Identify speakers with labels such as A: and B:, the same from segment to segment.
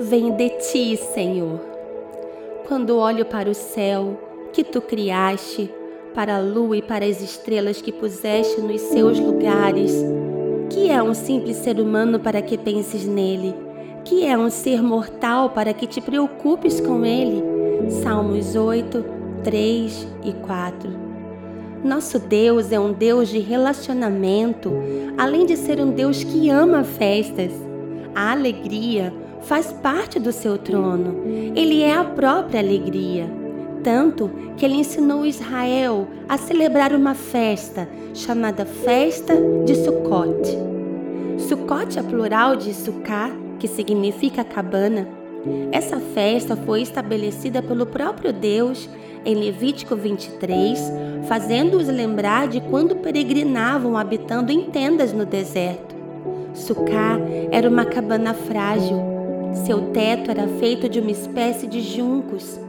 A: vem de ti, Senhor. Quando olho para o céu que tu criaste, para a lua e para as estrelas que puseste nos seus lugares, que é um simples ser humano para que penses nele? Que é um ser mortal para que te preocupes com ele? Salmos 8, 3 e 4. Nosso Deus é um Deus de relacionamento, além de ser um Deus que ama festas. A alegria faz parte do seu trono. Ele é a própria alegria. Tanto que ele ensinou Israel a celebrar uma festa chamada Festa de Sukkot. Sukkot é plural de Sukkah, que significa cabana. Essa festa foi estabelecida pelo próprio Deus em Levítico 23, fazendo-os lembrar de quando peregrinavam habitando em tendas no deserto. Sucá era uma cabana frágil. Seu teto era feito de uma espécie de juncos.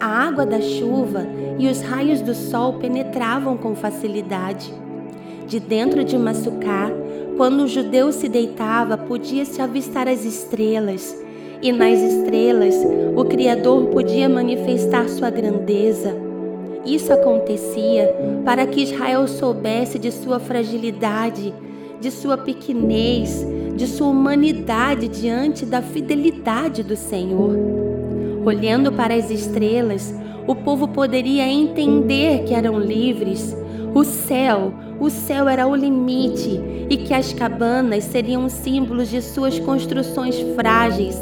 A: A água da chuva e os raios do sol penetravam com facilidade. De dentro de uma sucá, quando o judeu se deitava, podia-se avistar as estrelas e nas estrelas o Criador podia manifestar sua grandeza. Isso acontecia para que Israel soubesse de sua fragilidade, de sua pequenez, de sua humanidade diante da fidelidade do Senhor. Olhando para as estrelas, o povo poderia entender que eram livres. O céu, o céu era o limite e que as cabanas seriam símbolos de suas construções frágeis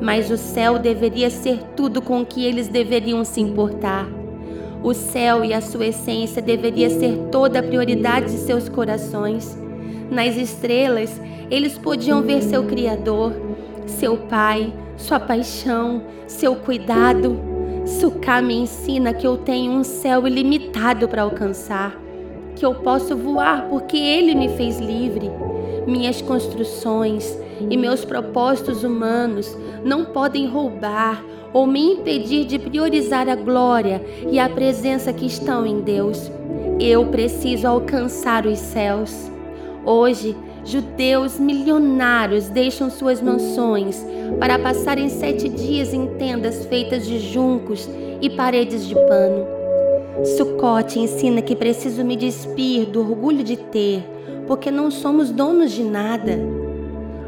A: mas o céu deveria ser tudo com que eles deveriam se importar. O céu e a sua essência deveria ser toda a prioridade de seus corações. Nas estrelas, eles podiam ver seu Criador, seu Pai, sua paixão, seu cuidado. Suká me ensina que eu tenho um céu ilimitado para alcançar, que eu posso voar porque Ele me fez livre. Minhas construções, e meus propósitos humanos não podem roubar ou me impedir de priorizar a glória e a presença que estão em Deus. Eu preciso alcançar os céus. Hoje, judeus milionários deixam suas mansões para passarem sete dias em tendas feitas de juncos e paredes de pano. Sucote ensina que preciso me despir do orgulho de ter, porque não somos donos de nada.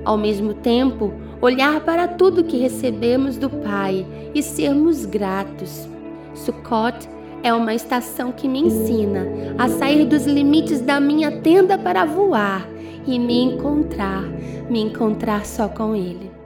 A: Ao mesmo tempo, olhar para tudo que recebemos do Pai e sermos gratos. Sukkot é uma estação que me ensina a sair dos limites da minha tenda para voar e me encontrar, me encontrar só com Ele.